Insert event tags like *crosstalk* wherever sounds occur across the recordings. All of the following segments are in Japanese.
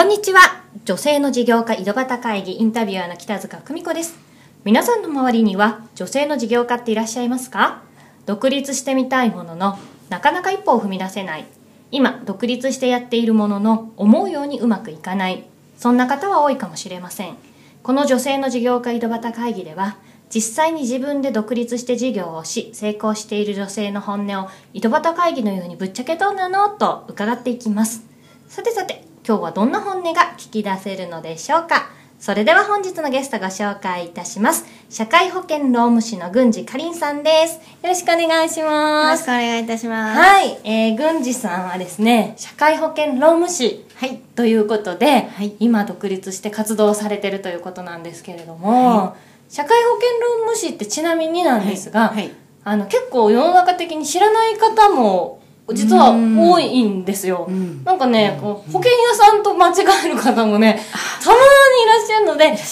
こんにちは。女性の事業家井戸端会議インタビュアーの北塚久美子です。皆さんの周りには女性の事業家っていらっしゃいますか？独立してみたいものの、なかなか一歩を踏み出せない。今、独立してやっているものの、思うようにうまくいかない。そんな方は多いかもしれません。この女性の事業家井戸端会議では、実際に自分で独立して事業をし成功している女性の本音を井戸端会議のようにぶっちゃけどうなの？と伺っていきますさてさて今日はどんな本音が聞き出せるのでしょうか？それでは本日のゲストご紹介いたします。社会保険労務士の郡司かりんさんです。よろしくお願いしよろますしくお願いいたします。はい、えー、郡司さんはですね社会保険労務士はい。ということで、はい。今独立して活動されてるということなんですけれども、社会保険労務士ってちなみになんですが、はい。はい。あの結構世の中的に知らない方も実は多いんですよ。うん。なんかね、こう保険屋さんと間違える方もね、たまにいらっしゃるので、なんか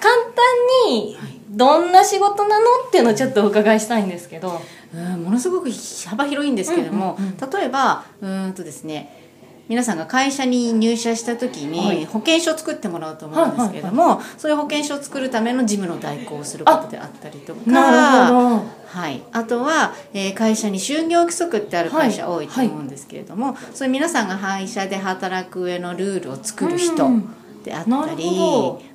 簡単にどんな仕事なのっていうのをちょっとお伺いしたいんですけど。うん。ものすごく幅広いんですけども、うんうん。例えばうーんとですね皆さんが会社に入社した時はい。に保険証を作ってもらうと思うんですけれども、そういう保険証を作るための事務の代行をすることであったりとか。なるほど。はい、あとは、えー会社に就業規則ってある会社多いと思うんですけれども、そういう皆さんが会社で働く上のルールを作る人。うんであったり、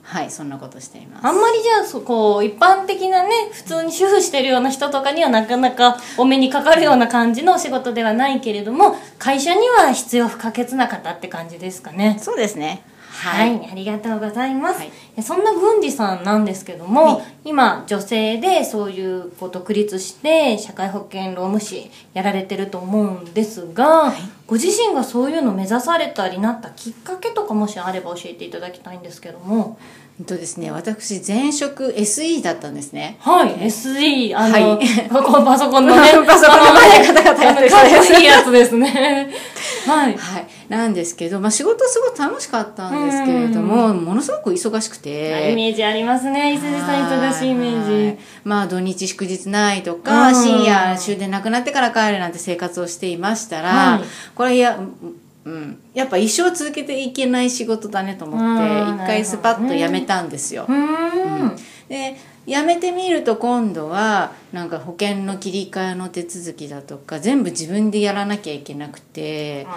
はいそんなことしています。あんまりじゃあそこう一般的なね普通に主婦してるような人とかにはなかなかお目にかかるような感じのお仕事ではないけれども会社には必要不可欠な方って感じですかねそうですね。はい、ありがとうございます、はい。えそんな郡司さんなんですけども、はい。今女性でそういうこう独立して社会保険労務士やられてると思うんですが、ご自身がそういうのを目指されたりなったきっかけとかもしあれば教えていただきたいんですけども。えっとですね、私前職 SE だったんですね。はい、SE、あの、はい。ここパソコンのね、*laughs* パソコンの前でカタカタやってるやつですね。はい。はい、なんですけど、まあ、仕事すごい楽しかったんですけれども、ものすごく忙しくイて。メージありますね、伊勢さん忙しいイメーはいジ。まあ土日祝日ないとか、うん深夜終電なくなってから帰るなんて生活をしていましたら、はいこれや、うん、やっぱ一生続けていけない仕事だねと思ってうん一回スパッと辞めたんですよ。うーん。で辞めてみると今度はなんか保険の切り替えの手続きだとか全部自分でやらなきゃいけなくて。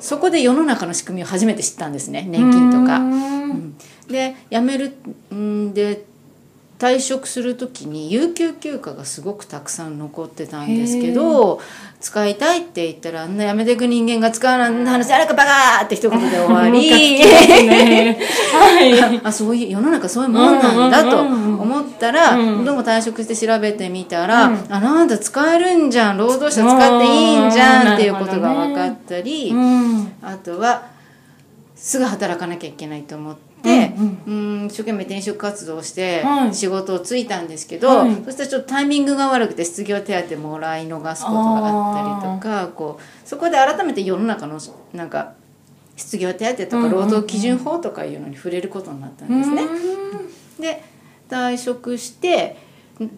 そこで世の中の仕組みを初めて知ったんですね年金とか。うーんうんで辞めるんで退職する時に有給休暇がすごくたくさん残ってたんですけど使いたいって言ったらあんな辞めていく人間が使わない話あれかバカーって一言で終わり。ねはい。*laughs* あそういう世の中そういうもんなんだと思ったら、うん。どうも退職して調べてみたら、うん。あなんだ使えるんじゃん労働者使っていいんじゃんっていうことが分かったり、うん。あとはすぐ働かなきゃいけないと思って、ううん。一生懸命転職活動をしてはい。仕事をついたんですけど、はい。そしたらちょっとタイミングが悪くて失業手当もらい逃すことがあったりとかこうそこで改めて世の中のなんか失業手当とか労働基準法とかいうのに触れることになったんですね。で退職して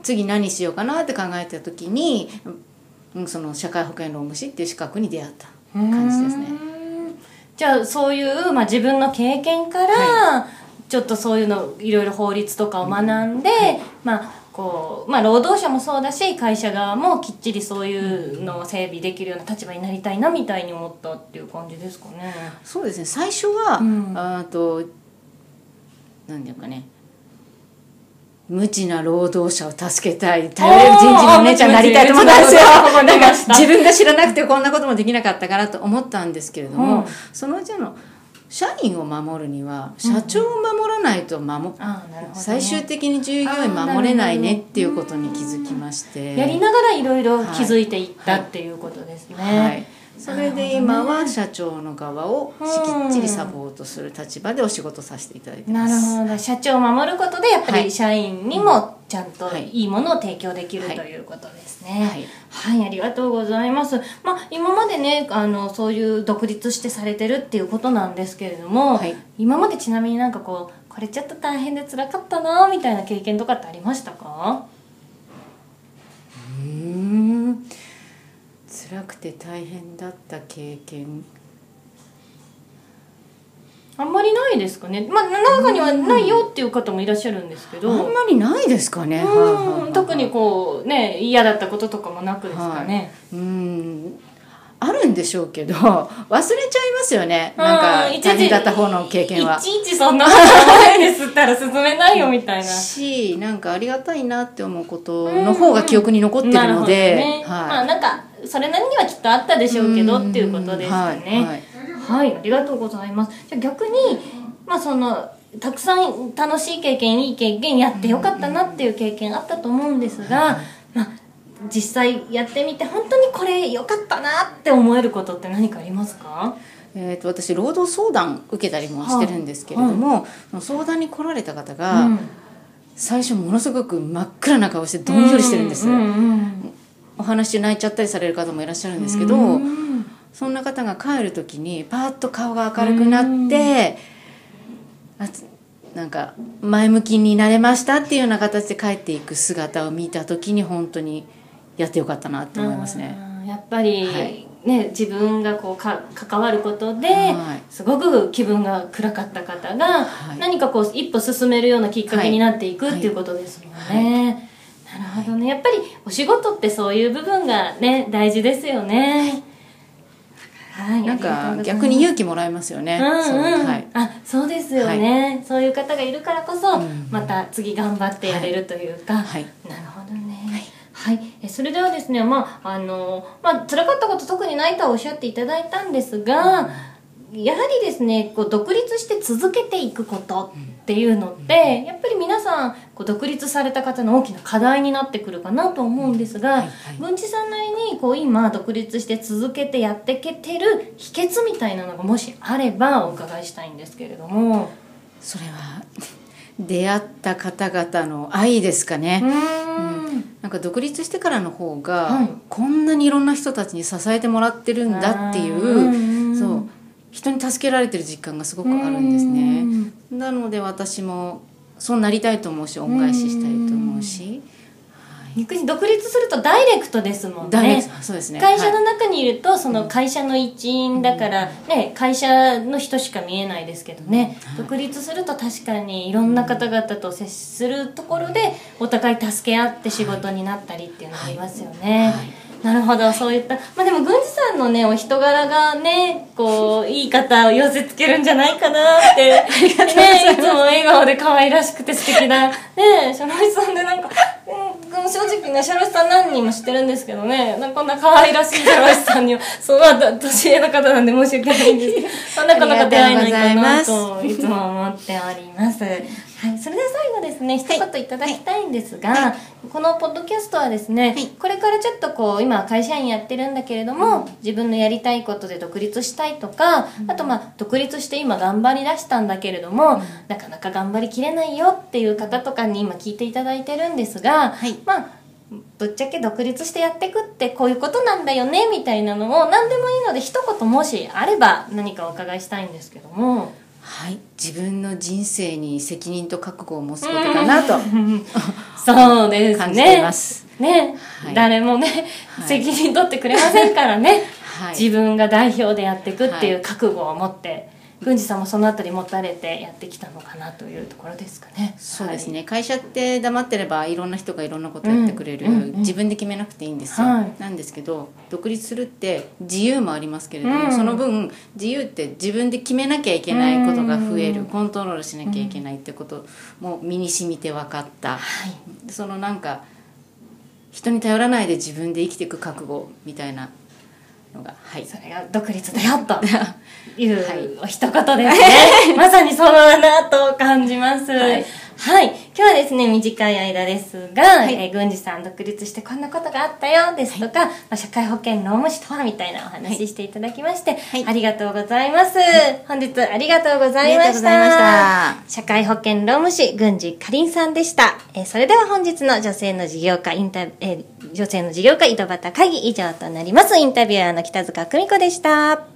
次何しようかなって考えた時にうんその社会保険労務士っていう資格に出会った感じですね。じゃあそういう、まあ、自分の経験から、ちょっとそういうのいろいろ法律とかを学んで、まあこうまあ、労働者もそうだし会社側もきっちりそういうのを整備できるような立場になりたいなみたいに思ったっていう感じですかね。そうですね。最初は、うん。あと何ていうかね無知な労働者を助けたい。頼れる人事のお姉ちゃんになりたいと思ったんですよ。ここに出ました自分が知らなくてこんなこともできなかったかなと思ったんですけれども、うん。そのうちの社員を守るには社長を守らないと守、ああなるほど、ね、最終的に従業員守れないねっていうことに気づきまして。やりながらいろいろ気づいていったっていうことですね。はい、それで今は社長の側をしきっちりサポートする立場でお仕事させていただいてなるます。ほど。社長を守ることでやっぱはい。り社員にもちゃんとはい。いいものを提供できるはいということですね。はい。はい、ありがとうございます。まあ今までねあのそういう独立してされてるっていうことなんですけれども、はい。今までちなみになんかこうこれちょっと大変で辛かったなみたいな経験とかってありましたかうーん辛くて大変だった経験。あんまりないですかね。まあ中にはないよっていう方もいらっしゃるんですけど、あんまりないですかね、はいはいはいうん特にこうね嫌だったこととかもなくですかね、うん。あるんでしょうけど *laughs* 忘れちゃいますよね。なんか大変だった方の経験は。いちいちそんなないですったら進めないよみたいな。しなんかありがたいなって思うことの方が記憶に残ってるので、ね、まあはい。なんかそれなりにはきっとあったでしょうけどっていうことですかはいねはい。はい、ありがとうございます。じゃあ逆にまあそのたくさん楽しい経験いい経験やってよかったなっていう経験あったと思うんですが、まあ実際やってみて本当にこれ良かったなって思えることって何かありますか？えー、と私労働相談受けたりもしてるんですけれども、その相談に来られた方が、うん。最初ものすごく真っ暗な顔してどんよりしてるんです、お話で泣いちゃったりされる方もいらっしゃるんですけど、うん。そんな方が帰る時にパーッと顔が明るくなって、あつなんか前向きになれましたっていうような形で帰っていく姿を見た時に本当にやってよかったなって思いますね。うんやっぱり、はい。ね自分がこうか関わることで、はい。すごく気分が暗かった方が、はい。何かこう一歩進めるようなきっかけになっていく、はいっていうことですもんね、なるほどね。やっぱりお仕事ってそういう部分がね大事ですよね。はい、なんか逆に勇気もらえますよね。うんそううんはい。あそうですよね、そういう方がいるからこそ、うん。また次頑張ってやれるというか、はい。なるほどね。はい、えそれではですねまああのまあ辛かったこと特にないとはおっしゃっていただいたんですが、やはりですねこう独立して続けていくことっていうのって、やっぱり皆さんこう独立された方の大きな課題になってくるかなと思うんですが、文治さんなりにこう今独立して続けてやっていけてる秘訣みたいなのがもしあればお伺いしたいんですけれども。それは出会った方々の愛ですかね。うーん。なんか独立してからの方が、はい。こんなにいろんな人たちに支えてもらってるんだっていう、うん。そう人に助けられてる実感がすごくあるんですね。なので私もそうなりたいと思うし恩返ししたいと思うし、逆に独立するとダイレクトですもんね。そうですね。会社のはい中にいるとその会社の一員だから、ね、会社の人しか見えないですけどね、独立すると確かにいろんな方々と接するところでお互い助け合って仕事になったりっていうのがありますよね。なるほどそういった。まあでも郡司さんのねお人柄がねこういい方を寄せつけるんじゃないかなって。ねいつも笑顔で可愛らしくて素敵な。ねシャロイさんでなんか、うん、正直ねシャロイさん何人も知ってるんですけどね。こんな可愛らしいシャロイさんにはそうは年上の方なんで申し訳ないんですけどなかなか出会えないかなといつも思っております。はい、それでは最後ですね、一言いただきたいんですが、このポッドキャストはですね、はい。これからちょっとこう今は会社員やってるんだけれども、自分のやりたいことで独立したいとか、あとまあ独立して今頑張り出したんだけれども、なかなか頑張りきれないよっていう方とかに今聞いていただいてるんですが、はい。まあぶっちゃけ独立してやっていくってこういうことなんだよねみたいなのを何でもいいので一言もしあれば何かお伺いしたいんですけども。はい、自分の人生に責任と覚悟を持つことかなと。そうですね。感じています。ね、はい。誰もね、はい。責任取ってくれませんからね。はい。自分が代表でやっていくっていはう覚悟を持って、郡司さんもそのあたり持たれてやってきたのかなというところですかね。そうですね、会社って黙ってればいろんな人がいろんなことやってくれる、うん。自分で決めなくていいんですよ、はい。なんですけど独立するって自由もありますけれども、うん。その分自由って自分で決めなきゃいけないことが増える、うん。コントロールしなきゃいけないってことも身に染みて分かった、はい。そのなんか人に頼らないで自分で生きていく覚悟みたいなのがはいそれが独立だよと *laughs* いう、一言ですね。*laughs* まさにそうだなと感じます。ははいい。今日はですね、短い間ですが、えー郡司さん独立してこんなことがあったよですとか、まあ、社会保険労務士とはみたいなお話していただきまして、はいありがとうございます。本日ありがとうございました。社会保険労務士、郡司かりんさんでした。えーそれでは本日の女性の事業家インタえー女性の事業家井戸端会議以上となります。インタビュアーの北塚久美子でした。